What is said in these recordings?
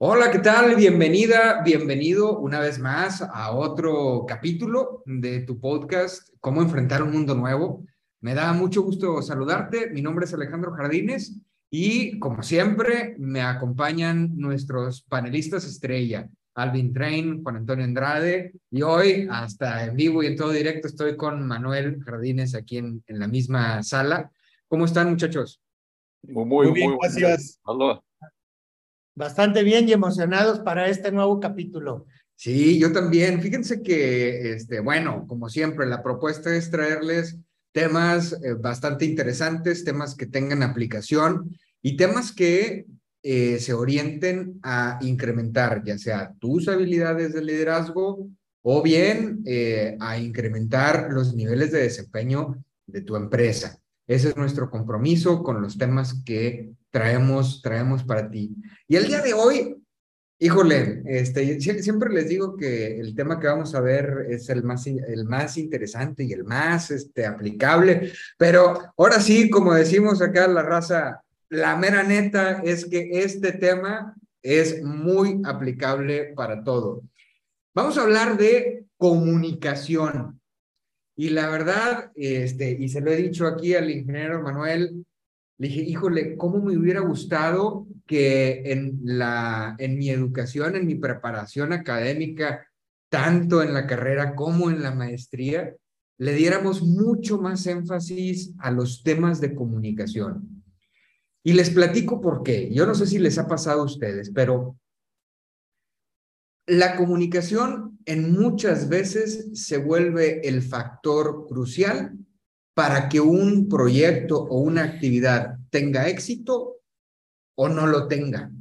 Hola, ¿qué tal? Bienvenida, bienvenido una vez más a otro capítulo de tu podcast, Cómo enfrentar un mundo nuevo. Me da mucho gusto saludarte. Mi nombre es Alejandro Jardines y como siempre me acompañan nuestros panelistas estrella, Alvin Train, Juan Antonio Andrade y hoy hasta en vivo y en todo directo estoy con Manuel Jardines aquí en, en la misma sala. ¿Cómo están muchachos? Muy, muy, bien, gracias. Hola bastante bien y emocionados para este nuevo capítulo. Sí, yo también. Fíjense que, este, bueno, como siempre, la propuesta es traerles temas eh, bastante interesantes, temas que tengan aplicación y temas que eh, se orienten a incrementar ya sea tus habilidades de liderazgo o bien eh, a incrementar los niveles de desempeño de tu empresa. Ese es nuestro compromiso con los temas que traemos, traemos para ti. Y el día de hoy, híjole, este, siempre les digo que el tema que vamos a ver es el más, el más interesante y el más este, aplicable, pero ahora sí, como decimos acá la raza, la mera neta es que este tema es muy aplicable para todo. Vamos a hablar de comunicación. Y la verdad, este, y se lo he dicho aquí al ingeniero Manuel, le dije, híjole, ¿cómo me hubiera gustado que en, la, en mi educación, en mi preparación académica, tanto en la carrera como en la maestría, le diéramos mucho más énfasis a los temas de comunicación? Y les platico por qué. Yo no sé si les ha pasado a ustedes, pero la comunicación en muchas veces se vuelve el factor crucial para que un proyecto o una actividad tenga éxito o no lo tenga.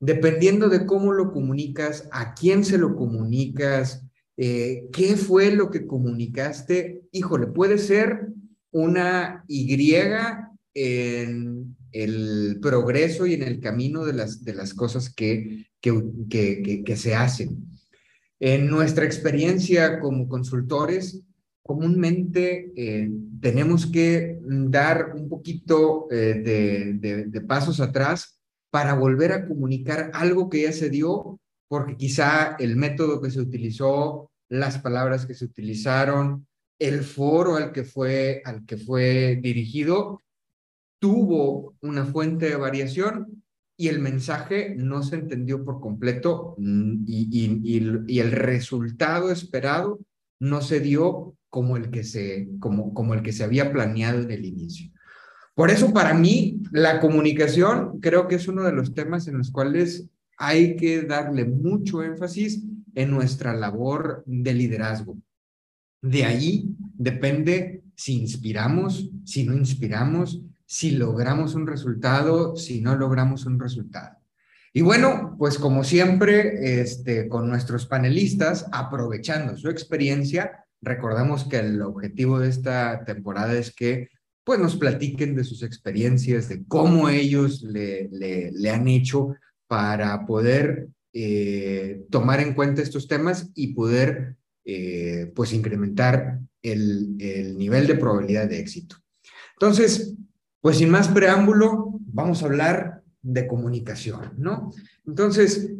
Dependiendo de cómo lo comunicas, a quién se lo comunicas, eh, qué fue lo que comunicaste, híjole, puede ser una Y en el progreso y en el camino de las, de las cosas que, que, que, que se hacen. En nuestra experiencia como consultores, comúnmente eh, tenemos que dar un poquito eh, de, pasos atrás para volver a comunicar algo que ya se dio, porque quizá el método que se utilizó, las palabras que se utilizaron, el foro al que fue, al que fue dirigido, tuvo una fuente de variación y el mensaje no se entendió por completo y el resultado esperado no se dio como el que se, como, como el que se había planeado en el inicio. Por eso, para mí, la comunicación creo que es uno de los temas en los cuales hay que darle mucho énfasis en nuestra labor de liderazgo. De ahí depende si inspiramos, si no inspiramos, si logramos un resultado, si no logramos un resultado. Y bueno, pues como siempre, este, con nuestros panelistas, aprovechando su experiencia, Recordemos que el objetivo de esta temporada es que pues nos platiquen de sus experiencias, de cómo ellos le, le, han hecho para poder eh, tomar en cuenta estos temas y poder eh, pues incrementar el, el nivel de probabilidad de éxito. Entonces, pues sin más preámbulo, vamos a hablar de comunicación, ¿no? Entonces,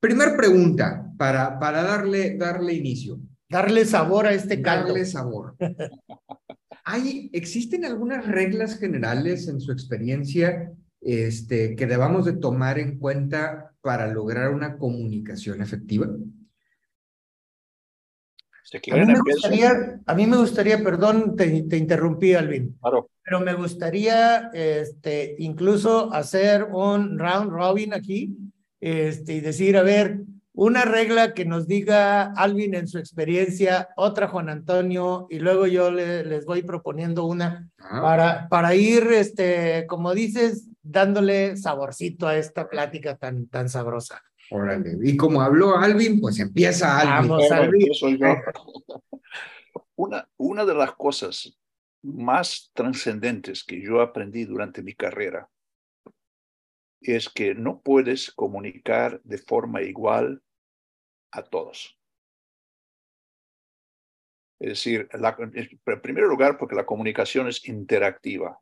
primer pregunta para, para darle, darle inicio. Darle sabor a este caldo. Darle sabor. ¿Hay, ¿Existen algunas reglas generales en su experiencia este, que debamos de tomar en cuenta para lograr una comunicación efectiva? A mí, me gustaría, a mí me gustaría, perdón, te, te interrumpí, Alvin. Claro. Pero me gustaría este, incluso hacer un round robin aquí este, y decir, a ver, una regla que nos diga Alvin en su experiencia, otra Juan Antonio, y luego yo les voy proponiendo una ah. para, para ir, este, como dices, dándole saborcito a esta plática tan, tan sabrosa. Órale. Y como habló Alvin, pues empieza Alvin. Vamos, Alvin. Una, una de las cosas más trascendentes que yo aprendí durante mi carrera es que no puedes comunicar de forma igual a todos. Es decir, en primer lugar, porque la comunicación es interactiva,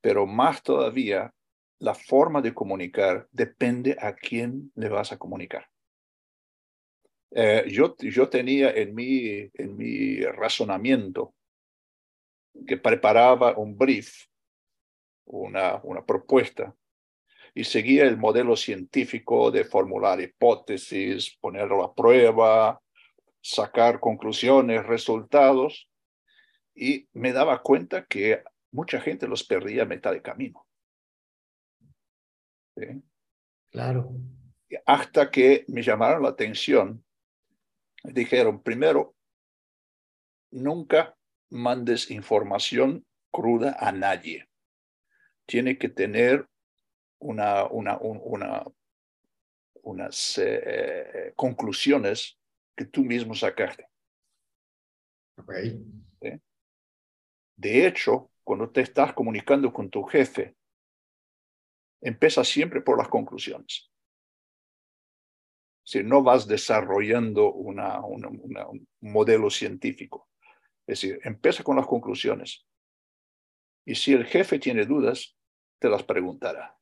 pero más todavía, la forma de comunicar depende a quién le vas a comunicar. Eh, yo, yo tenía en mi, en mi razonamiento que preparaba un brief, una, una propuesta, y seguía el modelo científico de formular hipótesis, ponerlo a prueba, sacar conclusiones, resultados, y me daba cuenta que mucha gente los perdía a mitad de camino. Claro. Hasta que me llamaron la atención, dijeron, primero, nunca mandes información cruda a nadie. Tiene que tener una, una, una, unas eh, conclusiones que tú mismo sacaste. De hecho, cuando te estás comunicando con tu jefe, empieza siempre por las conclusiones. Si no vas desarrollando una, un modelo científico. Es decir, empieza con las conclusiones. Y si el jefe tiene dudas, te las preguntará.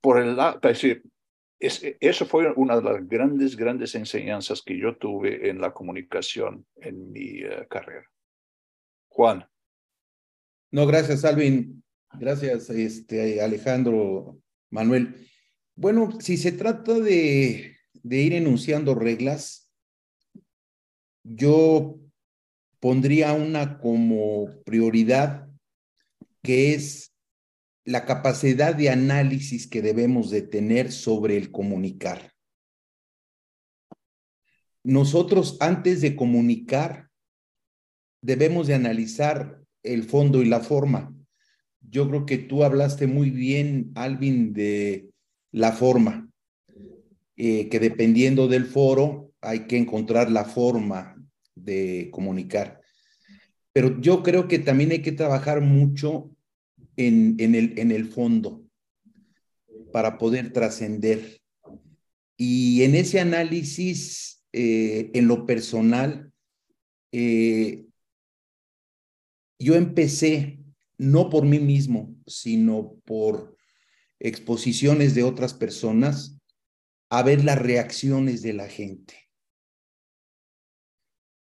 Por el lado, es decir, eso fue una de las grandes, grandes enseñanzas que yo tuve en la comunicación en mi eh, carrera. Juan. No, gracias, Alvin. Gracias, este, Alejandro, Manuel. Bueno, si se trata de, de ir enunciando reglas, yo pondría una como prioridad que es la capacidad de análisis que debemos de tener sobre el comunicar. Nosotros antes de comunicar debemos de analizar el fondo y la forma. Yo creo que tú hablaste muy bien, Alvin, de la forma, eh, que dependiendo del foro hay que encontrar la forma de comunicar. Pero yo creo que también hay que trabajar mucho en, el, en el fondo para poder trascender. Y en ese análisis, eh, en lo personal, eh, yo empecé no por mí mismo, sino por exposiciones de otras personas, a ver las reacciones de la gente.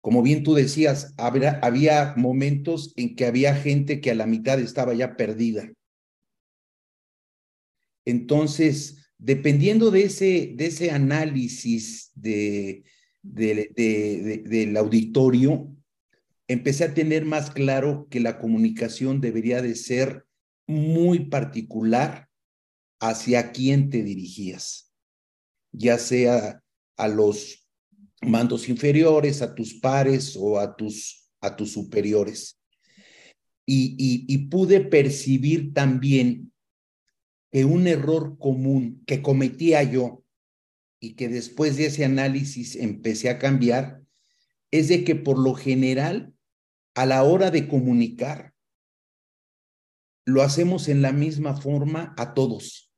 Como bien tú decías, había, momentos en que había gente que a la mitad estaba ya perdida. Entonces, dependiendo de ese, análisis de, del auditorio, empecé a tener más claro que la comunicación debería de ser muy particular hacia quién te dirigías, ya sea a los mandos inferiores, a tus pares o a tus, a tus superiores. Y, y, pude percibir también que un error común que cometía yo y que después de ese análisis empecé a cambiar, es de que por lo general, a la hora de comunicar, lo hacemos en la misma forma a todos.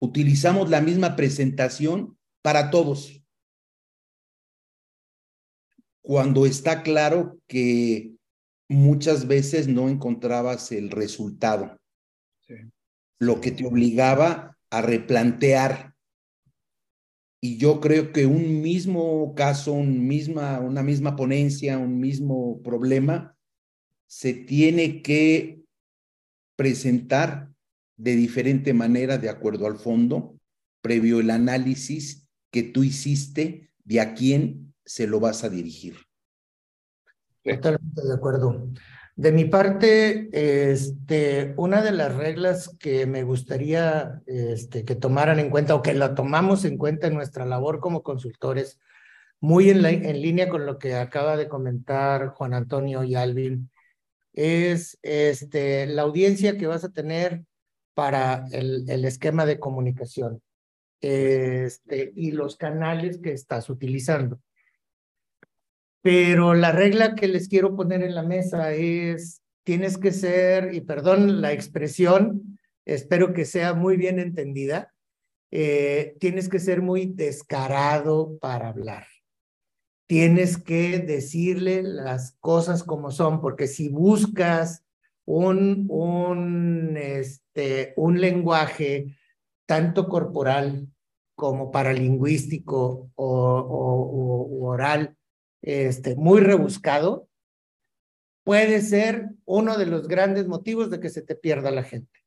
Utilizamos la misma presentación para todos cuando está claro que muchas veces no encontrabas el resultado, lo que te obligaba a replantear. Y yo creo que un mismo caso, una misma ponencia, un mismo problema, se tiene que presentar de diferente manera de acuerdo al fondo, previo el análisis que tú hiciste de a quién se lo vas a dirigir. Totalmente de acuerdo. De mi parte, este, una de las reglas que me gustaría este, que tomaran en cuenta o que la tomamos en cuenta en nuestra labor como consultores, muy en, línea con lo que acaba de comentar Juan Antonio y Alvin, es este, la audiencia que vas a tener para el, esquema de comunicación y los canales que estás utilizando. Pero la regla que les quiero poner en la mesa es, tienes que ser, y perdón la expresión, espero que sea muy bien entendida, eh, tienes que ser muy descarado para hablar. Tienes que decirle las cosas como son, porque si buscas un, un, este, un lenguaje tanto corporal como paralingüístico o, o, oral este, muy rebuscado, puede ser uno de los grandes motivos de que se te pierda la gente,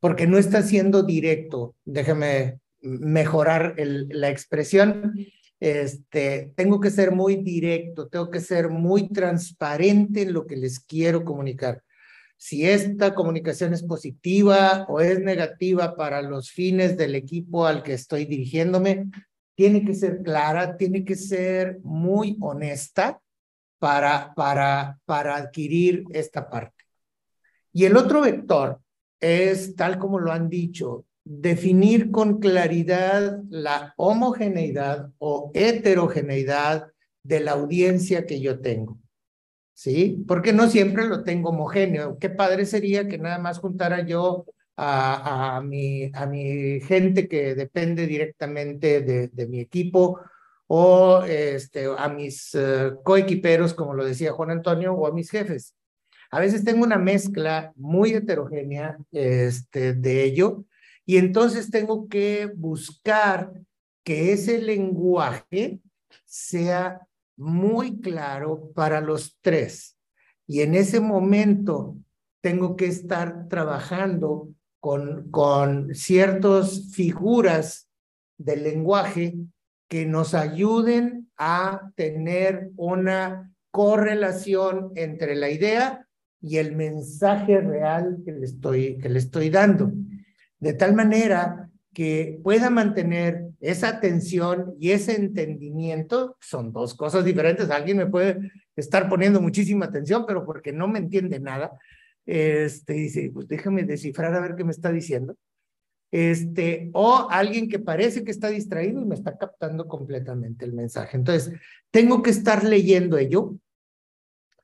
porque no está siendo directo. Déjame mejorar la expresión. Este, tengo que ser muy directo, tengo que ser muy transparente en lo que les quiero comunicar si esta comunicación es positiva o es negativa para los fines del equipo al que estoy dirigiéndome, tiene que ser clara, tiene que ser muy honesta para, para, para adquirir esta parte. Y el otro vector es, tal como lo han dicho, definir con claridad la homogeneidad o heterogeneidad de la audiencia que yo tengo. ¿sí? Porque no siempre lo tengo homogéneo. Qué padre sería que nada más juntara yo a, mi, a mi gente que depende directamente de, de mi equipo o este, a mis uh, coequiperos, como lo decía Juan Antonio, o a mis jefes. A veces tengo una mezcla muy heterogénea este, de ello y entonces tengo que buscar que ese lenguaje sea muy claro para los tres. Y en ese momento tengo que estar trabajando con, con ciertas figuras del lenguaje que nos ayuden a tener una correlación entre la idea y el mensaje real que le estoy, que le estoy dando. De tal manera que pueda mantener esa atención y ese entendimiento, son dos cosas diferentes. Alguien me puede estar poniendo muchísima atención, pero porque no me entiende nada, este, dice, pues déjame descifrar a ver qué me está diciendo. Este, o alguien que parece que está distraído y me está captando completamente el mensaje. Entonces, tengo que estar leyendo ello.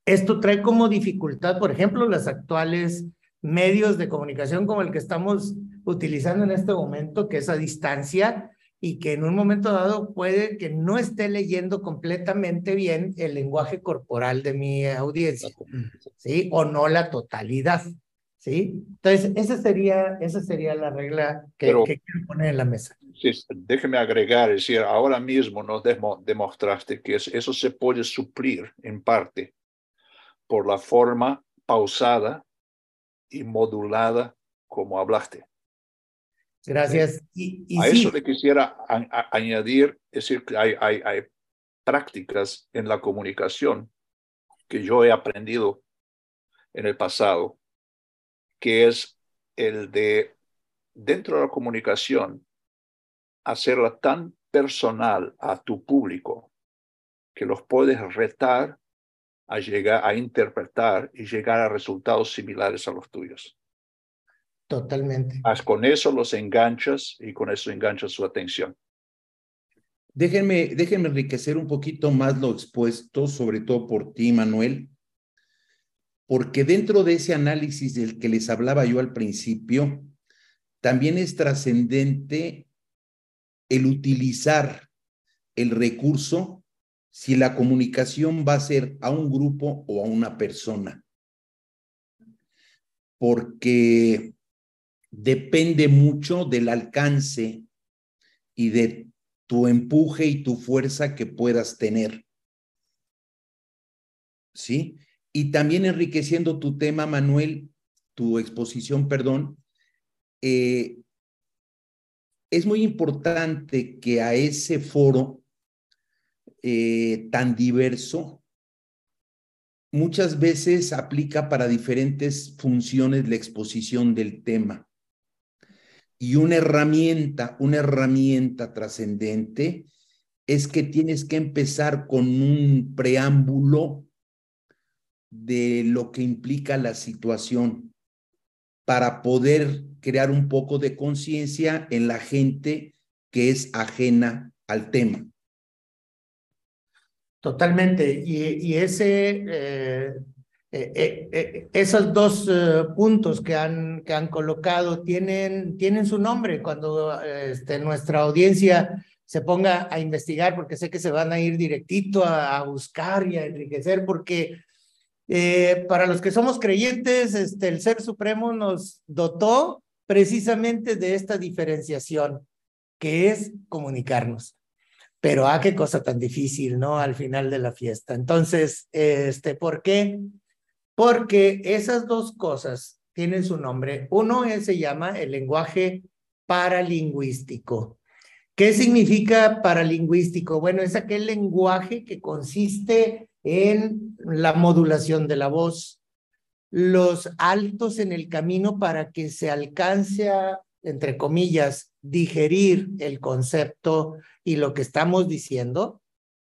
Esto trae como dificultad, por ejemplo, las actuales medios de comunicación como el que estamos utilizando en este momento, que es a distancia y que en un momento dado puede que no esté leyendo completamente bien el lenguaje corporal de mi audiencia, ¿sí? O no la totalidad, ¿sí? Entonces, esa sería, esa sería la regla que, que quiero poner en la mesa. Sí, déjeme agregar, es decir, ahora mismo nos demostraste que eso se puede suplir en parte por la forma pausada y modulada como hablaste. Gracias. Y, a eso le quisiera añadir, es decir, que hay, hay, hay prácticas en la comunicación que yo he aprendido en el pasado, que es el de, dentro de la comunicación, hacerla tan personal a tu público que los puedes retar a llegar a interpretar y llegar a resultados similares a los tuyos. Totalmente. con eso los enganchas y con eso enganchas su atención. Déjenme, déjenme enriquecer un poquito más lo expuesto, sobre todo por ti, Manuel, porque dentro de ese análisis del que les hablaba yo al principio, también es trascendente el utilizar el recurso si la comunicación va a ser a un grupo o a una persona. Porque depende mucho del alcance y de tu empuje y tu fuerza que puedas tener. ¿Sí? Y también enriqueciendo tu tema, Manuel, tu exposición, perdón, eh, es muy importante que a ese foro eh, tan diverso, muchas veces aplica para diferentes funciones la exposición del tema. Y una herramienta, una herramienta trascendente es que tienes que empezar con un preámbulo de lo que implica la situación. para poder crear un poco de conciencia en la gente que es ajena al tema. Totalmente. Y, ese, eh, eh, eh, esos dos puntos que han, que han colocado tienen, tienen su nombre cuando este, nuestra audiencia se ponga a investigar, porque sé que se van a ir directito a, a buscar y a enriquecer, porque para los que somos creyentes, este, el Ser Supremo nos dotó precisamente de esta diferenciación, que es comunicarnos. Pero, ah, qué cosa tan difícil, ¿no? Al final de la fiesta. Entonces, este, ¿por qué? Porque esas dos cosas tienen su nombre. Uno se llama el lenguaje paralingüístico. ¿Qué significa paralingüístico? Bueno, es aquel lenguaje que consiste en la modulación de la voz, los altos en el camino para que se alcance a, entre comillas, digerir el concepto y lo que estamos diciendo,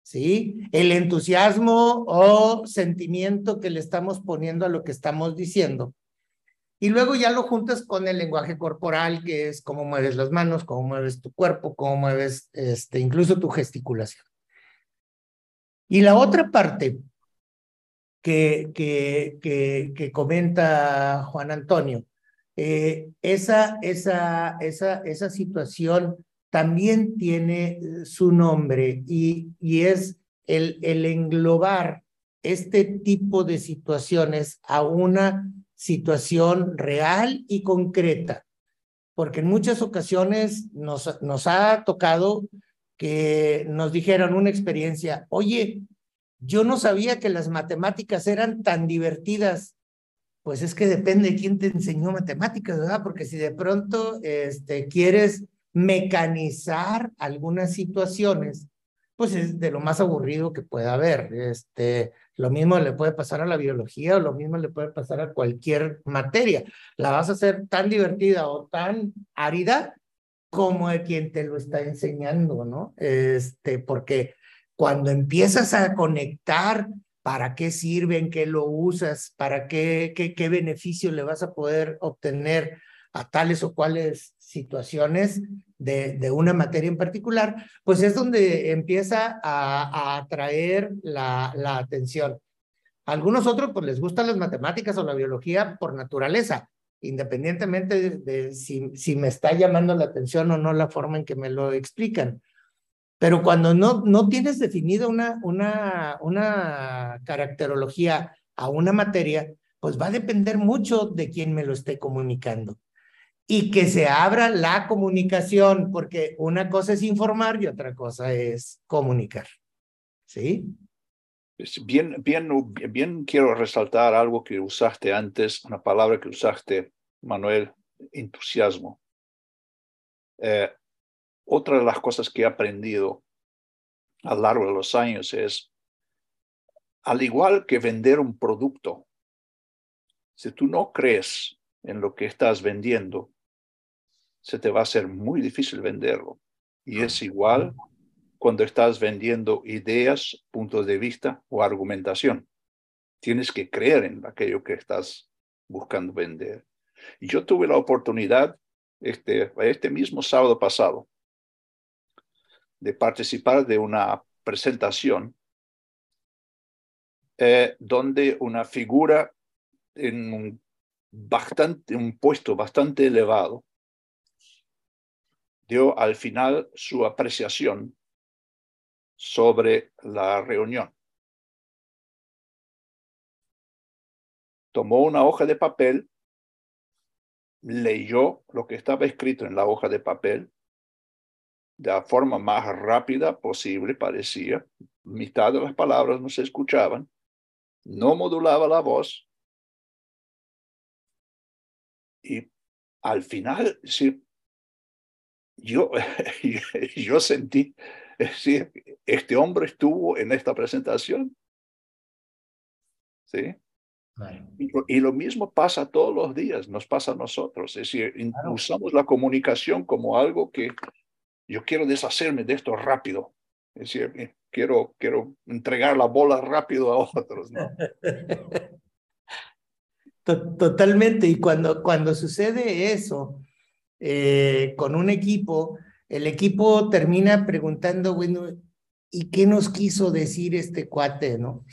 ¿sí? El entusiasmo o sentimiento que le estamos poniendo a lo que estamos diciendo. Y luego ya lo juntas con el lenguaje corporal, que es cómo mueves las manos, cómo mueves tu cuerpo, cómo mueves este, incluso tu gesticulación. Y la otra parte que, que, que, comenta Juan Antonio eh, esa, esa, esa, esa situación también tiene eh, su nombre y, y es el, el englobar este tipo de situaciones a una situación real y concreta, porque en muchas ocasiones nos, nos ha tocado que nos dijeron una experiencia, oye, yo no sabía que las matemáticas eran tan divertidas pues es que depende de quién te enseñó matemáticas, ¿verdad? Porque si de pronto este, quieres mecanizar algunas situaciones, pues es de lo más aburrido que pueda haber. Este, lo mismo le puede pasar a la biología o lo mismo le puede pasar a cualquier materia. La vas a hacer tan divertida o tan árida como de quien te lo está enseñando, ¿no? Este, porque cuando empiezas a conectar para qué sirven, qué lo usas, para qué, qué, qué beneficio le vas a poder obtener a tales o cuales situaciones de, de una materia en particular, pues es donde empieza a, atraer la, la atención. Algunos otros pues les gustan las matemáticas o la biología por naturaleza, independientemente de, de si, si me está llamando la atención o no la forma en que me lo explican. Pero cuando no, no tienes definida una, una, una caracterología a una materia, pues va a depender mucho de quién me lo esté comunicando. Y que se abra la comunicación, porque una cosa es informar y otra cosa es comunicar. ¿Sí? Bien, bien, bien quiero resaltar algo que usaste antes, una palabra que usaste, Manuel, entusiasmo. Eh, otra de las cosas que he aprendido a lo largo de los años es, al igual que vender un producto, si tú no crees en lo que estás vendiendo, se te va a hacer muy difícil venderlo. Y es igual cuando estás vendiendo ideas, puntos de vista o argumentación. Tienes que creer en aquello que estás buscando vender. Y yo tuve la oportunidad este, este mismo sábado pasado de participar de una presentación eh, donde una figura en un, bastante, un puesto bastante elevado dio al final su apreciación sobre la reunión. Tomó una hoja de papel, leyó lo que estaba escrito en la hoja de papel de la forma más rápida posible, parecía. Mitad de las palabras no se escuchaban. No modulaba la voz. Y al final, sí, yo, yo sentí, decir, este hombre estuvo en esta presentación. ¿Sí? Y, lo mismo pasa todos los días, nos pasa a nosotros. Es decir, usamos la comunicación como algo que yo quiero deshacerme de esto rápido. Es decir, eh, quiero, quiero entregar la bola rápido a otros. totalmente. Y cuando, cuando sucede eso eh, con un equipo, el equipo termina preguntando, bueno, ¿y qué nos quiso decir este cuate, no?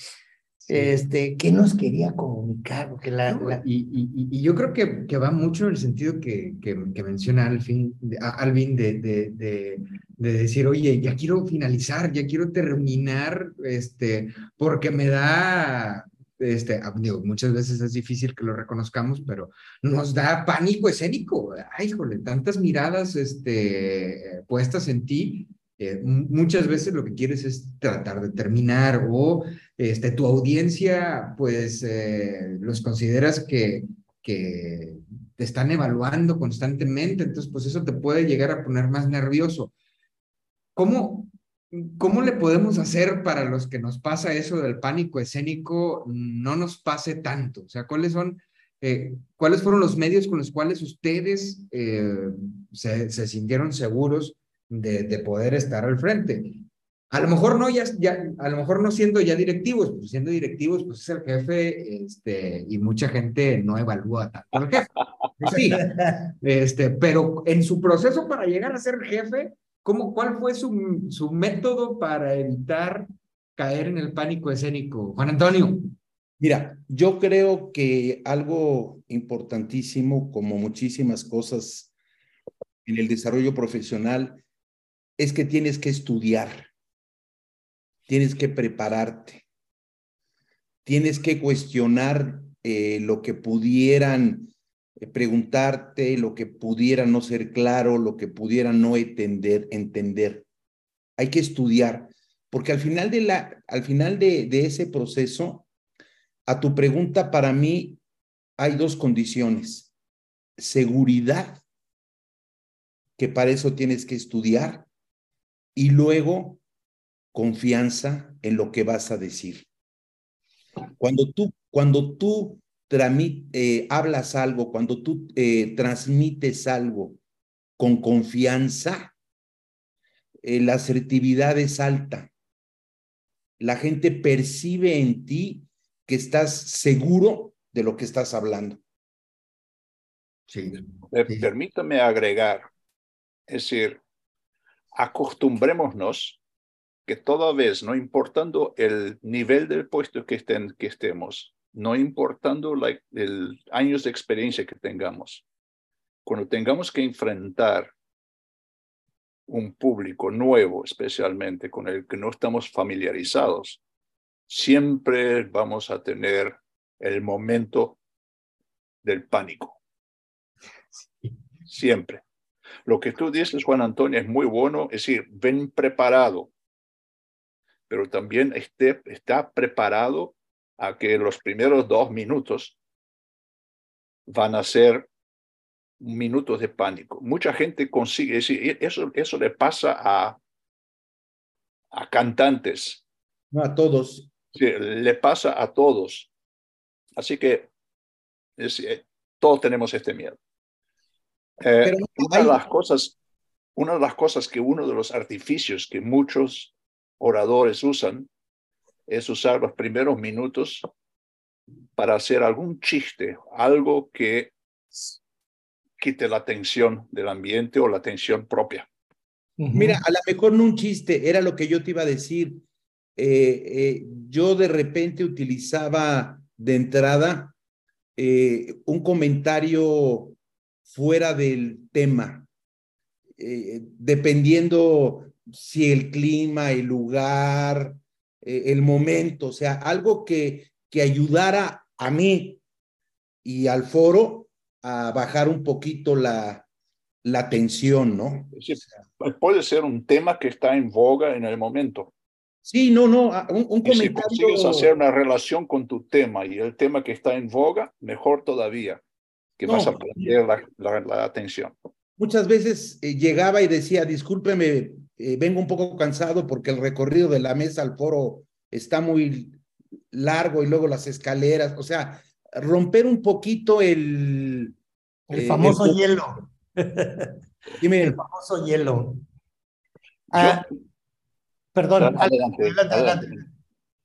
Este, ¿Qué nos quería comunicar? La, Y, y, yo creo que, que, va mucho en el sentido que, que, menciona Alvin, Alvin de, de, de, de, decir, oye, ya quiero finalizar, ya quiero terminar, este, porque me da este, ah, digo, muchas veces es difícil que lo reconozcamos, pero nos da pánico escénico. Ay, híjole, tantas miradas este, puestas en ti. Eh, muchas veces lo que quieres es tratar de terminar o este, tu audiencia, pues, eh, los consideras que, que te están evaluando constantemente, entonces, pues eso te puede llegar a poner más nervioso. ¿Cómo, ¿Cómo le podemos hacer para los que nos pasa eso del pánico escénico no nos pase tanto? O sea, ¿cuáles son, eh, cuáles fueron los medios con los cuales ustedes eh, se, se, sintieron seguros de, de, poder estar al frente? A lo mejor no ya, ya, a lo mejor no siendo ya directivos, pues siendo directivos, pues es el jefe, este, y mucha gente no evalúa tanto al jefe. Sí, este, pero en su proceso para llegar a ser jefe, ¿Cómo, ¿Cuál fue su, su método para evitar caer en el pánico escénico? Juan Antonio. Mira, yo creo que algo importantísimo, como muchísimas cosas en el desarrollo profesional, es que tienes que estudiar, tienes que prepararte, tienes que cuestionar eh, lo que pudieran preguntarte lo que pudiera no ser claro, lo que pudiera no entender, entender. Hay que estudiar, porque al final de, la, al final de, de ese proceso, a tu pregunta, para mí hay dos condiciones. Seguridad, que para eso tienes que estudiar, y luego confianza en lo que vas a decir. Cuando tú, cuando tú eh, hablas algo, cuando tú eh, transmites algo con confianza, eh, la asertividad es alta. La gente percibe en ti que estás seguro de lo que estás hablando. Sí. Permítame agregar, es decir, acostumbrémonos que toda vez, no importando el nivel del puesto que, estén, que estemos, no importando la, el años de experiencia que tengamos. Cuando tengamos que enfrentar un público nuevo, especialmente con el que no estamos familiarizados, siempre vamos a tener el momento del pánico. Siempre. Lo que tú dices, Juan Antonio, es muy bueno, es decir, ven preparado, pero también esté, está preparado a que los primeros dos minutos van a ser minutos de pánico. Mucha gente consigue, decir, eso, eso le pasa a, a cantantes. No a todos. Sí, le pasa a todos. Así que eh, todos tenemos este miedo. Eh, una, de las cosas, una de las cosas que uno de los artificios que muchos oradores usan es usar los primeros minutos para hacer algún chiste, algo que quite la atención del ambiente o la atención propia. Mira, a lo mejor no un chiste, era lo que yo te iba a decir. Eh, eh, yo de repente utilizaba de entrada eh, un comentario fuera del tema, dependiendo si el clima, el lugar, eh, el momento, o sea, algo que, que ayudara a mí y al foro a bajar un poquito la, la tensión, ¿no? puede ser un tema que está en boga en el momento. Sí, no, no, un, un comentario. Si consigues hacer una relación con tu tema y el tema que está en boga, mejor todavía, que vas a perder la, la, atención. Muchas veces eh, llegaba y decía, discúlpeme, eh, vengo un poco cansado porque el recorrido de la mesa al foro está muy largo y luego las escaleras, o sea, romper un poquito el... El eh, famoso hielo. Dime. El famoso hielo. Ah, perdón, adelante, adelante,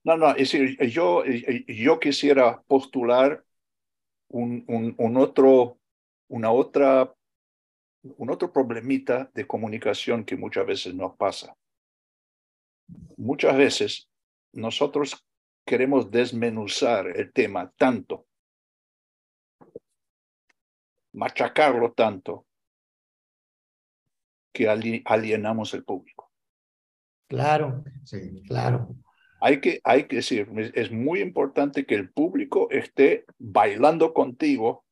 No, no, es decir, yo, yo quisiera postular un, un, un otro, una otra, un otro problemita de comunicación que muchas veces nos pasa. Muchas veces nosotros queremos desmenuzar el tema tanto, machacarlo tanto, que alienamos el público. Claro, sí, claro. Hay que, hay que decir, es muy importante que el público esté bailando contigo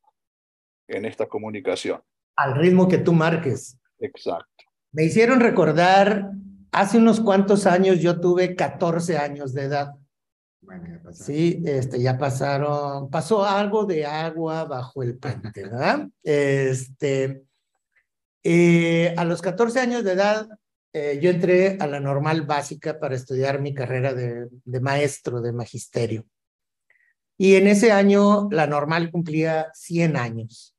en esta comunicación. Al ritmo que tú marques. Exacto. Me hicieron recordar, hace unos cuantos años yo tuve 14 años de edad. sí, este, ya pasaron, pasó algo de agua bajo el puente, ¿verdad? Este, eh, a los 14 años de edad eh, yo entré a la normal básica para estudiar mi carrera de, maestro de magisterio. Y en ese año la normal cumplía 100 años.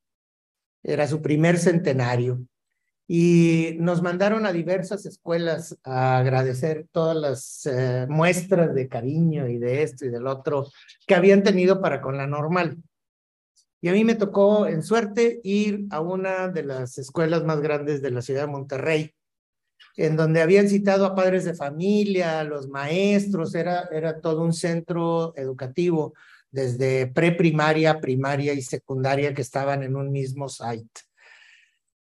Era su primer centenario. Y nos mandaron a diversas escuelas a agradecer todas las eh, muestras de cariño y de esto y del otro que habían tenido para con la normal. Y a mí me tocó, en suerte, ir a una de las escuelas más grandes de la ciudad de Monterrey, en donde habían citado a padres de familia, a los maestros, era, era todo un centro educativo, desde preprimaria, primaria y secundaria que estaban en un mismo site.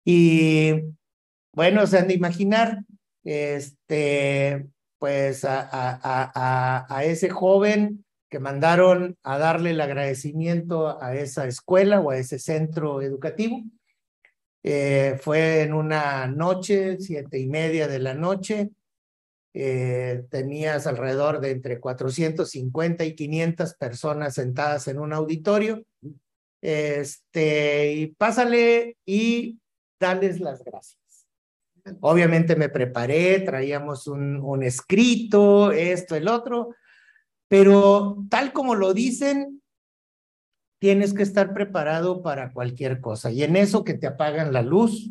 Y bueno, se han de imaginar, este, pues a, a, a, a ese joven que mandaron a darle el agradecimiento a esa escuela o a ese centro educativo eh, fue en una noche, siete y media de la noche. Eh, tenías alrededor de entre 450 y 500 personas sentadas en un auditorio. Este, pásale y dales las gracias. Obviamente me preparé, traíamos un escrito, esto, el otro, pero tal como lo dicen, tienes que estar preparado para cualquier cosa. Y en eso que te apagan la luz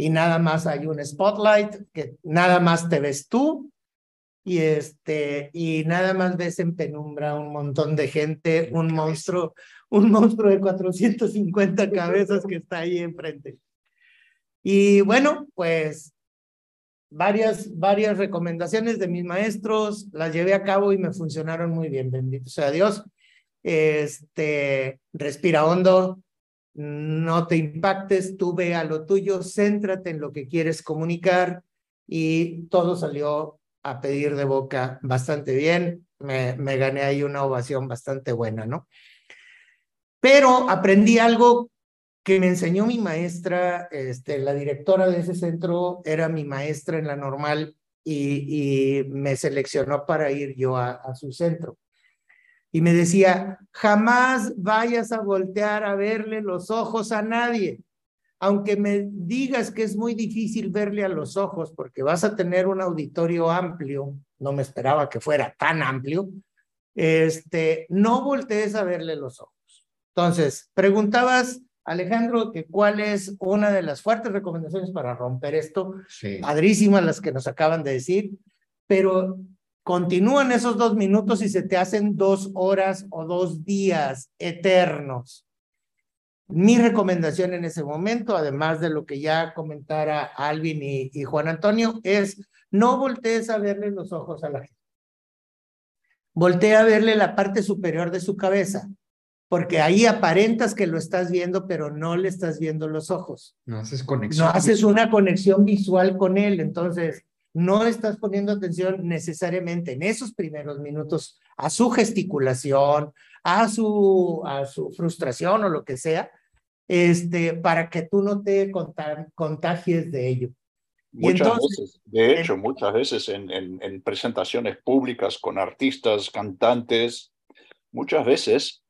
y nada más hay un spotlight, que nada más te ves tú y este y nada más ves en penumbra un montón de gente, un monstruo, un monstruo de 450 cabezas que está ahí enfrente. Y bueno, pues varias varias recomendaciones de mis maestros las llevé a cabo y me funcionaron muy bien, bendito sea Dios este, respira hondo, no te impactes, tú ve a lo tuyo, céntrate en lo que quieres comunicar y todo salió a pedir de boca bastante bien. Me, gané ahí una ovación bastante buena, ¿no? Pero aprendí algo que me enseñó mi maestra, este, la directora de ese centro era mi maestra en la normal y me seleccionó para ir yo a su centro y me decía, jamás vayas a voltear a verle los ojos a nadie. Aunque me digas que es muy difícil verle a los ojos porque vas a tener un auditorio amplio, no me esperaba que fuera tan amplio, este, no voltees a verle los ojos. Entonces, preguntabas, Alejandro, que cuál es una de las fuertes recomendaciones para romper esto. Sí. Padrísimas las que nos acaban de decir, pero Continúan esos dos minutos y se te hacen dos horas o dos días eternos. Mi recomendación en ese momento, además de lo que ya comentara Alvin y, y Juan Antonio, es no voltees a verle los ojos a la gente. Voltea a verle la parte superior de su cabeza, porque ahí aparentas que lo estás viendo, pero no le estás viendo los ojos. No haces conexión. No haces una conexión visual con él. Entonces, no estás poniendo atención necesariamente en esos primeros minutos a su gesticulación, a su, a su frustración o lo que sea, este, para que tú no te contagies de ello. Muchas veces, de hecho, muchas veces en, en, presentaciones públicas con artistas, cantantes, muchas veces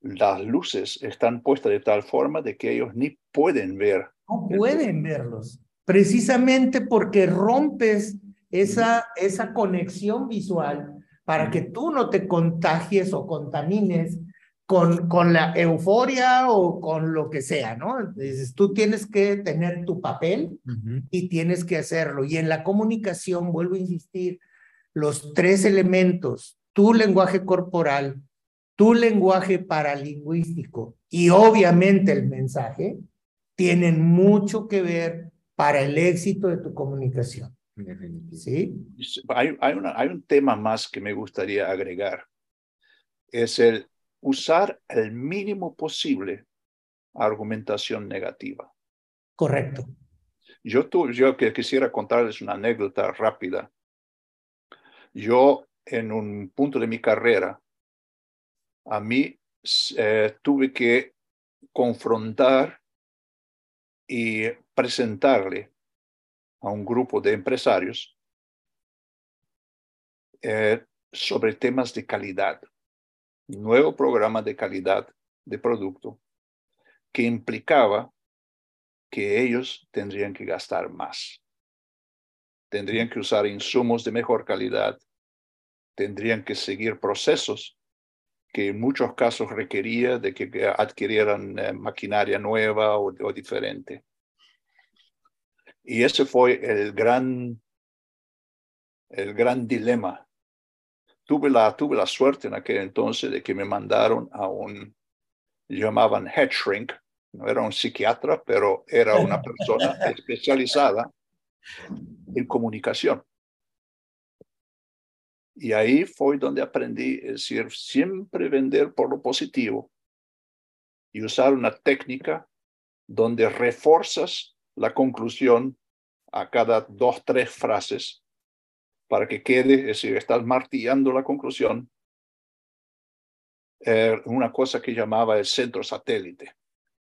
las luces están puestas de tal forma de que ellos ni pueden ver. No pueden verlos precisamente porque rompes esa, esa conexión visual para que tú no te contagies o contamines con, con la euforia o con lo que sea, ¿no? Entonces, tú tienes que tener tu papel y tienes que hacerlo. Y en la comunicación, vuelvo a insistir, los tres elementos, tu lenguaje corporal, tu lenguaje paralingüístico y obviamente el mensaje tienen mucho que ver para el éxito de tu comunicación. ¿Sí? Hay, hay, una, hay un tema más que me gustaría agregar. Es el usar el mínimo posible argumentación negativa. Correcto. Yo, tu, yo que quisiera contarles una anécdota rápida. Yo, en un punto de mi carrera, a mí eh, tuve que confrontar y presentarle a un grupo de empresarios eh, sobre temas de calidad, nuevo programa de calidad de producto que implicaba que ellos tendrían que gastar más. Tendrían que usar insumos de mejor calidad, tendrían que seguir procesos que en muchos casos requería de que adquirieran eh, maquinaria nueva o, o, diferente. Y ese fue el gran, el gran dilema. Tuve la, tuve la suerte en aquel entonces de que me mandaron a un, llamaban head shrink, no era un psiquiatra, pero era una persona especializada en comunicación. Y ahí fue donde aprendí, es decir, siempre vender por lo positivo y usar una técnica donde refuerzas la conclusión a cada dos, tres frases para que quede, es decir, estás martillando la conclusión, eh, una cosa que llamaba el centro satélite.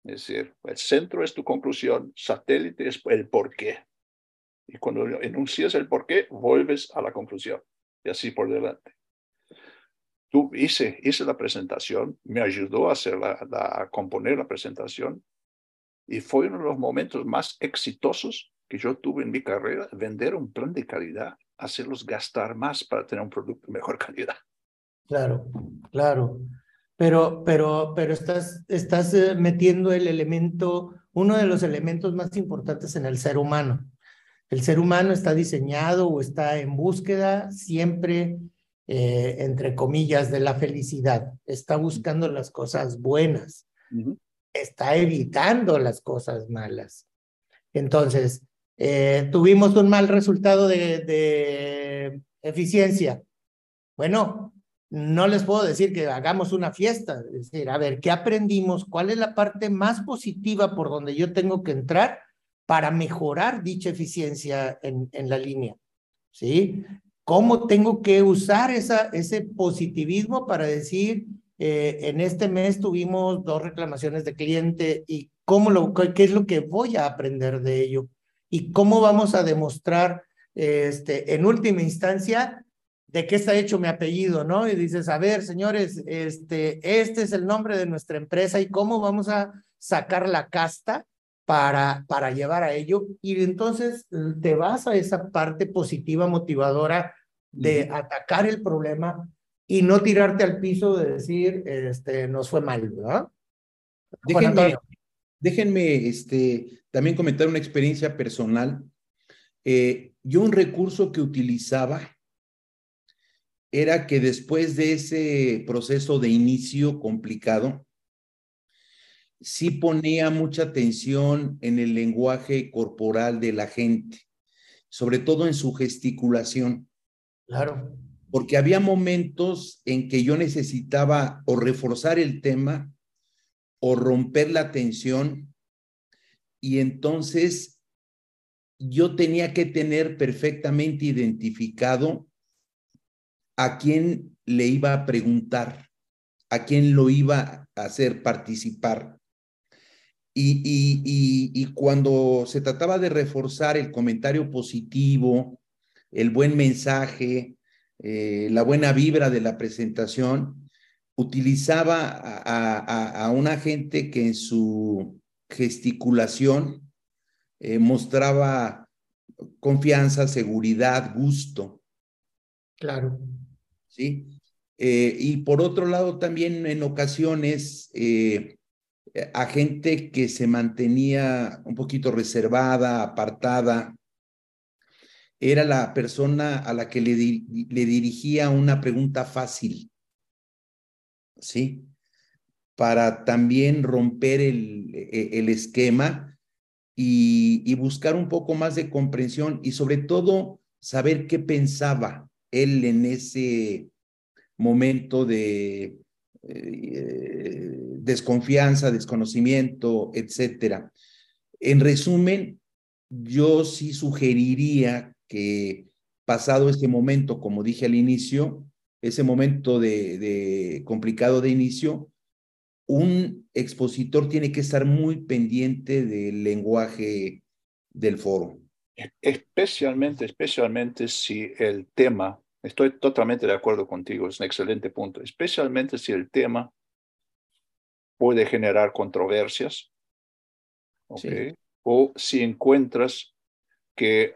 Es decir, el centro es tu conclusión, satélite es el por qué. Y cuando enuncias el por qué, vuelves a la conclusión y así por delante. Tú hice, hice la presentación, me ayudó a, hacer a componer la presentación y fue uno de los momentos más exitosos que yo tuve en mi carrera, vender un plan de calidad, hacerlos gastar más para tener un producto de mejor calidad. Claro, claro. Pero, pero, pero estás, estás eh, metiendo el elemento, uno de los elementos más importantes en el ser humano. El ser humano está diseñado o está en búsqueda siempre, eh, entre comillas, de la felicidad. Está buscando las cosas buenas. Está evitando las cosas malas. Entonces, eh, tuvimos un mal resultado de, de eficiencia. Bueno, no les puedo decir que hagamos una fiesta, es decir, a ver, ¿qué aprendimos? ¿Cuál es la parte más positiva por donde yo tengo que entrar para mejorar dicha eficiencia en, en la línea? ¿Sí? ¿Cómo tengo que usar esa, ese positivismo para decir, eh, en este mes tuvimos dos reclamaciones de cliente y cómo lo, qué es lo que voy a aprender de ello? ¿Y cómo vamos a demostrar, este, en última instancia, de qué está hecho mi apellido, ¿no? Y dices, a ver, señores, este, este es el nombre de nuestra empresa y cómo vamos a sacar la casta para, para llevar a ello. Y entonces te vas a esa parte positiva, motivadora de atacar el problema y no tirarte al piso de decir, este, nos fue mal, ¿verdad? Déjenme, déjenme este, también comentar una experiencia personal. Eh, yo un recurso que utilizaba era que después de ese proceso de inicio complicado, sí ponía mucha atención en el lenguaje corporal de la gente, sobre todo en su gesticulación. Claro. Porque había momentos en que yo necesitaba o reforzar el tema o romper la tensión y entonces yo tenía que tener perfectamente identificado a quién le iba a preguntar, a quién lo iba a hacer participar. Y, y, cuando se trataba de reforzar el comentario positivo, el buen mensaje, eh, la buena vibra de la presentación, utilizaba a, a, una gente que en su gesticulación eh, mostraba confianza, seguridad, gusto. Claro. ¿sí? Eh, y por otro lado, también en ocasiones eh, a gente que se mantenía un poquito reservada, apartada, era la persona a la que le, dirigía una pregunta fácil. ¿sí? Para también romper el, e, esquema y, y buscar un poco más de comprensión y sobre todo saber qué pensaba él en ese momento de eh, desconfianza, desconocimiento, etcétera. En resumen, yo sí sugeriría que pasado este momento, como dije al inicio, ese momento de, de complicado de inicio, un expositor tiene que estar muy pendiente del lenguaje del foro. Especialmente, especialmente si el tema, estoy totalmente de acuerdo contigo, es un excelente punto, especialmente si el tema puede generar controversias, o si encuentras que,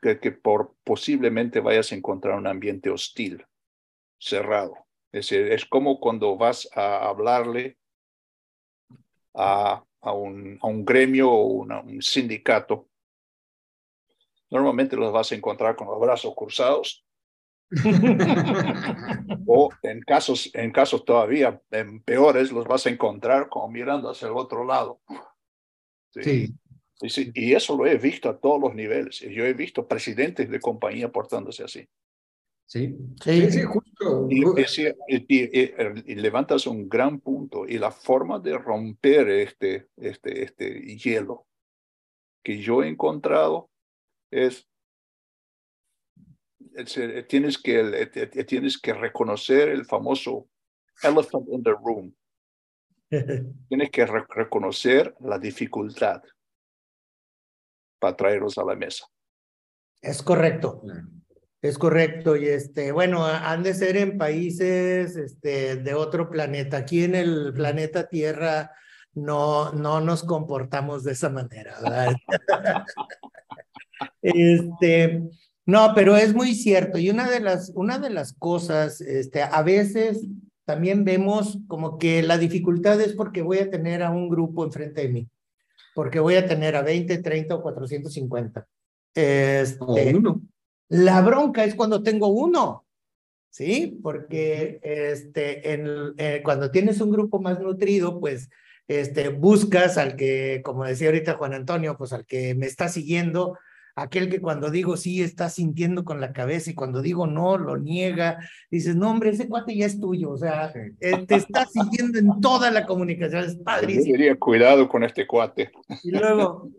que, por posiblemente vayas a encontrar un ambiente hostil, cerrado. Es, es como cuando vas a hablarle a, a, un, a un gremio o un sindicato Normalmente los vas a encontrar con los brazos cruzados. o en casos, en casos todavía en peores, los vas a encontrar como mirando hacia el otro lado. Sí. sí. Y, eso lo he visto a todos los niveles. Yo he visto presidentes de compañía portándose así. Sí, sí, justo. Y, y, levantas un gran punto. Y la forma de romper este, este, este hielo que yo he encontrado es, eh, tienes, que, eh, tienes que reconocer el famoso elephant in the room. tienes que reconocer la dificultad para traerlos a la mesa. Es correcto. Es correcto. Y este, bueno, han de ser en países este, de otro planeta. Aquí en el planeta Tierra no, no nos comportamos de esa manera. Este, no, pero es muy cierto. Y una de las, una de las cosas, este, a veces también vemos como que la dificultad es porque voy a tener a un grupo enfrente de mí, porque voy a tener a 20, 30 o 450. Este, uno. La bronca es cuando tengo uno, ¿sí? Porque este, en, eh, cuando tienes un grupo más nutrido, pues este, buscas al que, como decía ahorita Juan Antonio, pues al que me está siguiendo, aquel que cuando digo sí está sintiendo con la cabeza y cuando digo no lo niega, dices, no hombre, ese cuate ya es tuyo, o sea, te está siguiendo en toda la comunicación, es padrísimo. Yo diría, cuidado con este cuate. Y luego,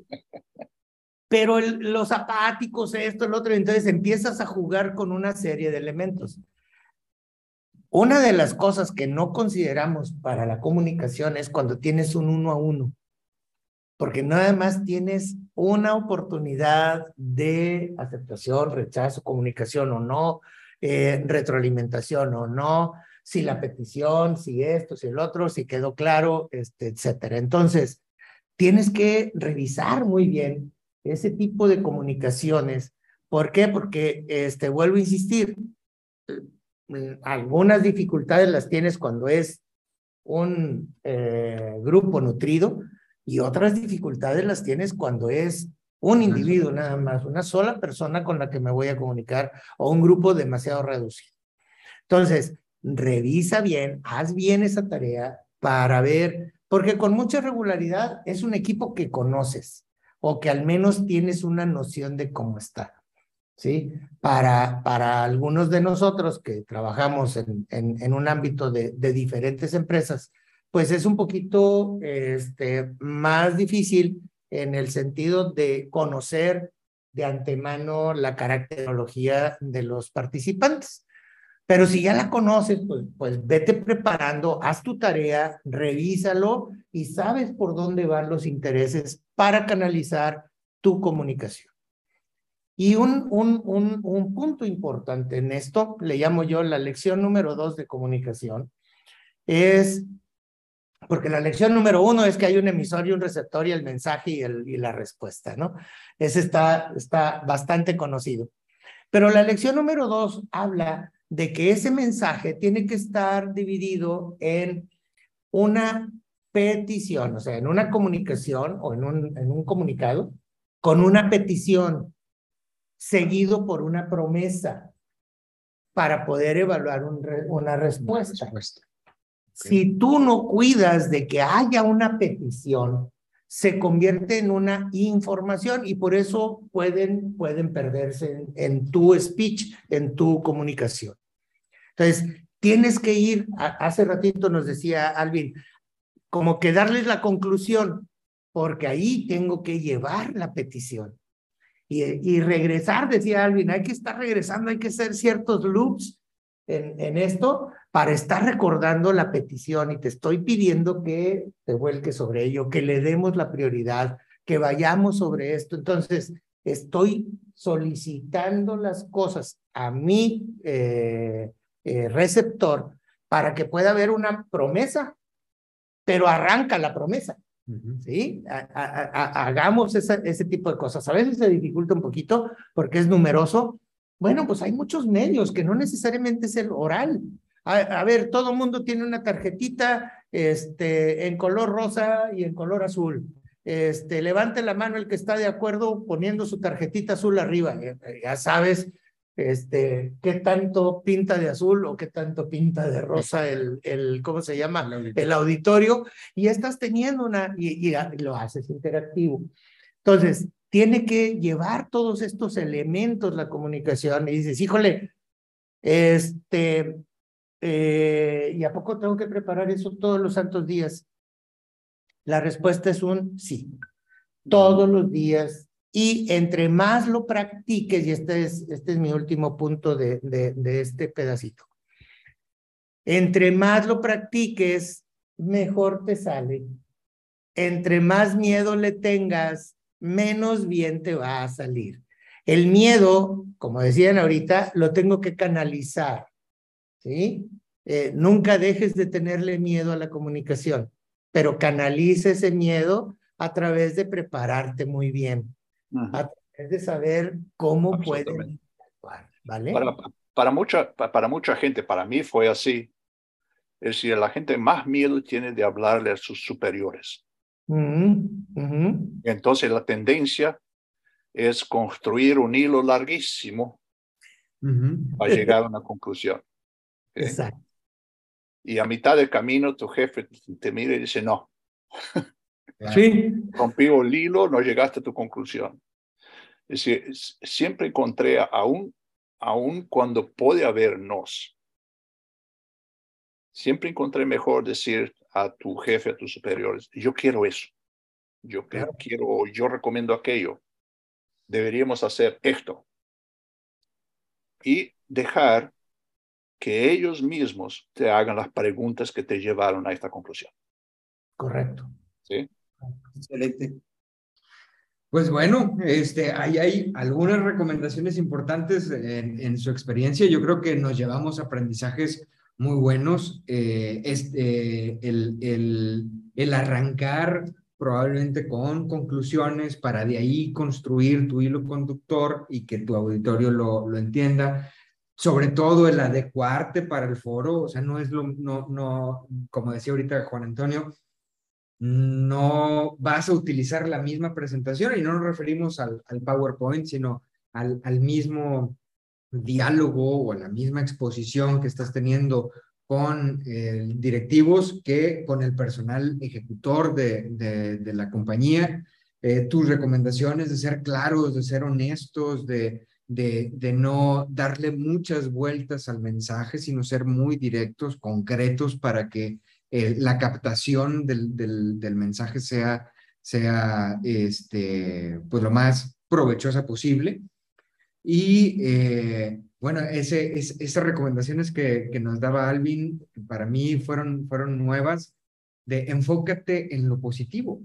pero los apáticos, esto, el otro, entonces empiezas a jugar con una serie de elementos. Una de las cosas que no consideramos para la comunicación es cuando tienes un uno a uno porque nada más tienes una oportunidad de aceptación, rechazo, comunicación o no, eh, retroalimentación o no, si la petición, si esto, si el otro, si quedó claro, este, etcétera. Entonces, tienes que revisar muy bien ese tipo de comunicaciones. ¿Por qué? Porque, este, vuelvo a insistir, eh, algunas dificultades las tienes cuando es un eh, grupo nutrido, y otras dificultades las tienes cuando es un individuo nada más, una sola persona con la que me voy a comunicar o un grupo demasiado reducido. Entonces, revisa bien, haz bien esa tarea para ver, porque con mucha regularidad es un equipo que conoces o que al menos tienes una noción de cómo está. ¿Sí? Para, para algunos de nosotros que trabajamos en, en, en un ámbito de, de diferentes empresas, pues es un poquito este, más difícil en el sentido de conocer de antemano la caracterología de los participantes. Pero si ya la conoces, pues, pues vete preparando, haz tu tarea, revísalo y sabes por dónde van los intereses para canalizar tu comunicación. Y un, un, un, un punto importante en esto, le llamo yo la lección número dos de comunicación, es porque la lección número uno es que hay un emisor y un receptor y el mensaje y, la respuesta, ¿no? Ese está, está bastante conocido. Pero la lección número dos habla de que ese mensaje tiene que estar dividido en una petición, o sea, en una comunicación o en un comunicado, con una petición seguido por una promesa para poder evaluar una respuesta. Si tú no cuidas de que haya una petición, se convierte en una información y por eso pueden, pueden perderse en, tu speech, en tu comunicación. Entonces, tienes que ir, hace ratito nos decía Alvin, como que darles la conclusión, porque ahí tengo que llevar la petición. Y, y regresar, decía Alvin, hay que estar regresando, hay que hacer ciertos loops en, en esto para estar recordando la petición y te estoy pidiendo que te vuelques sobre ello, que le demos la prioridad, que vayamos sobre esto. Entonces, estoy solicitando las cosas a mi eh, eh, receptor para que pueda haber una promesa, pero arranca la promesa. ¿Sí? hagamos ese tipo de cosas. A veces se dificulta un poquito porque es numeroso. Bueno, pues hay muchos medios que no necesariamente es el oral. A, ver, todo mundo tiene una tarjetita este, en color rosa y en color azul. Este, levante la mano el que está de acuerdo poniendo su tarjetita azul arriba. Ya, sabes este, qué tanto pinta de azul o qué tanto pinta de rosa el, el ¿cómo se llama? El auditorio. Y estás teniendo una, y, y lo haces interactivo. Entonces, tiene que llevar todos estos elementos la comunicación y dices, híjole, este, eh, ¿Y a poco tengo que preparar eso todos los santos días? La respuesta es un sí. Todos los días. Y entre más lo practiques, y este es, este es mi último punto de, de, de este pedacito, entre más lo practiques, mejor te sale. Entre más miedo le tengas, menos bien te va a salir. El miedo, como decían ahorita, lo tengo que canalizar. ¿sí? Eh, nunca dejes de tenerle miedo a la comunicación, pero canaliza ese miedo a través de prepararte muy bien, a través de saber cómo puedes ¿vale? Para, para, mucha, para mucha gente, para mí fue así. Es decir, la gente más miedo tiene de hablarle a sus superiores. Entonces la tendencia es construir un hilo larguísimo para llegar a una conclusión. Exacto. Y a mitad del camino tu jefe te mira y dice, no. Sí. Rompí el hilo, no llegaste a tu conclusión. Es decir, siempre encontré, aún, aún cuando puede haber nos, siempre encontré mejor decir a tu jefe, a tus superiores, yo quiero eso. Yo quiero, yo recomiendo aquello. Deberíamos hacer esto. Y dejar que ellos mismos te hagan las preguntas que te llevaron a esta conclusión. Correcto. Sí. Excelente. Pues bueno, este, ahí hay algunas recomendaciones importantes en, su experiencia. Yo creo que nos llevamos aprendizajes muy buenos. Eh, este, el, el, el arrancar probablemente con conclusiones para de ahí construir tu hilo conductor y que tu auditorio lo, lo entienda sobre todo el adecuarte para el foro, o sea, no es lo, no, no, como decía ahorita Juan Antonio, no vas a utilizar la misma presentación y no nos referimos al, al PowerPoint, sino al, al mismo diálogo o a la misma exposición que estás teniendo con eh, directivos que con el personal ejecutor de, de, la compañía. Eh, tus recomendaciones de ser claros, de ser honestos, de, de, de, no darle muchas vueltas al mensaje, sino ser muy directos, concretos, para que eh, la captación del, del, del, mensaje sea, sea este, pues lo más provechosa posible. Y eh, bueno, ese, es, esas recomendaciones que, que nos daba Alvin, para mí fueron, fueron nuevas, de enfócate en lo positivo.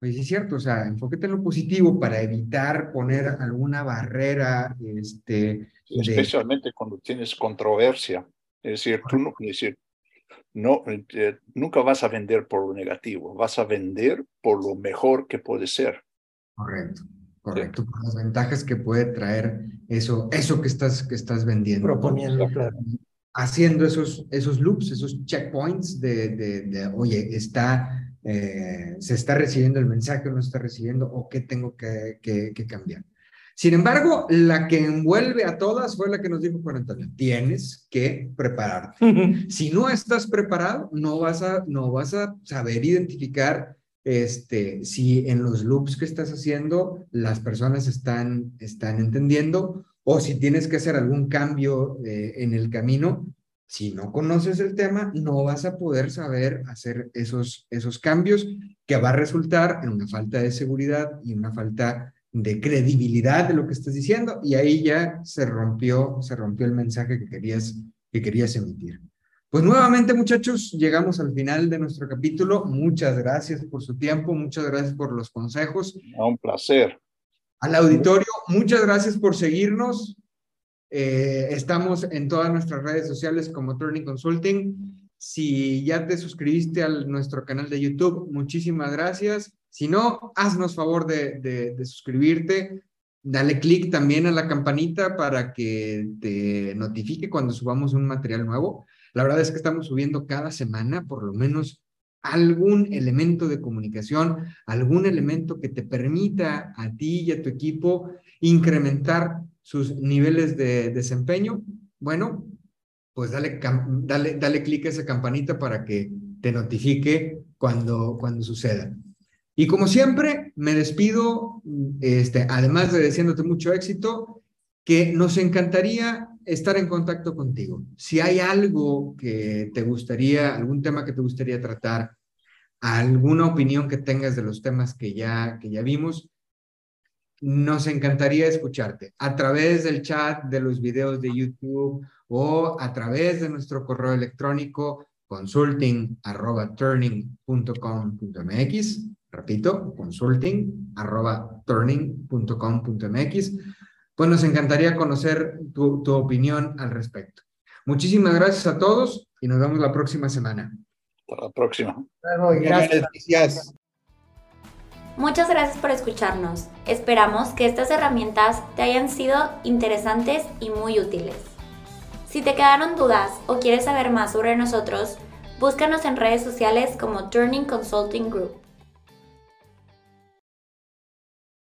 Pues es cierto, o sea, enfóquete en lo positivo para evitar poner alguna barrera. Este, Especialmente cuando tienes controversia. Es decir, tú no, decir, no, eh, nunca vas a vender por lo negativo, vas a vender por lo mejor que puede ser. Correcto, correcto, por las ventajas que puede traer eso, eso que estás, que estás vendiendo. Proponiendo, claro. Haciendo esos, esos loops, esos checkpoints de, de, de oye, está eh, se está recibiendo el mensaje o no está recibiendo o qué tengo que, que, cambiar. Sin embargo, la que envuelve a todas fue la que nos dijo Juan Antonio, tienes que prepararte. si no estás preparado, no vas a, no vas a saber identificar este, si en los loops que estás haciendo las personas están, están entendiendo o si tienes que hacer algún cambio eh, en el camino. Si no conoces el tema, no vas a poder saber hacer esos, esos cambios que va a resultar en una falta de seguridad y una falta de credibilidad de lo que estás diciendo y ahí ya se rompió, se rompió el mensaje que querías, que querías emitir. Pues nuevamente muchachos, llegamos al final de nuestro capítulo. Muchas gracias por su tiempo, muchas gracias por los consejos. Un placer. Al auditorio, muchas gracias por seguirnos. Eh, estamos en todas nuestras redes sociales como Turning Consulting. Si ya te suscribiste a nuestro canal de YouTube, muchísimas gracias. Si no, haznos favor de, suscribirte. Dale clic también a la campanita para que te notifique cuando subamos un material nuevo. La verdad es que estamos subiendo cada semana por lo menos algún elemento de comunicación, algún elemento que te permita a ti y a tu equipo incrementar sus niveles de desempeño. Bueno, pues dale, dale, dale clic a esa campanita para que te notifique cuando, cuando suceda. Y como siempre, me despido, este, además de deseándote mucho éxito, que nos encantaría estar en contacto contigo. Si hay algo que te gustaría, algún tema que te gustaría tratar, alguna opinión que tengas de los temas que ya, que ya vimos, nos encantaría escucharte a través del chat de los videos de YouTube o a través de nuestro correo electrónico consulting.turning.com.mx Repito, consulting arroba turning.com.mx. Pues nos encantaría conocer tu, tu opinión al respecto. Muchísimas gracias a todos y nos vemos la próxima semana. Hasta la próxima. Gracias. Muchas gracias por escucharnos. Esperamos que estas herramientas te hayan sido interesantes y muy útiles. Si te quedaron dudas o quieres saber más sobre nosotros, búscanos en redes sociales como Turning Consulting Group.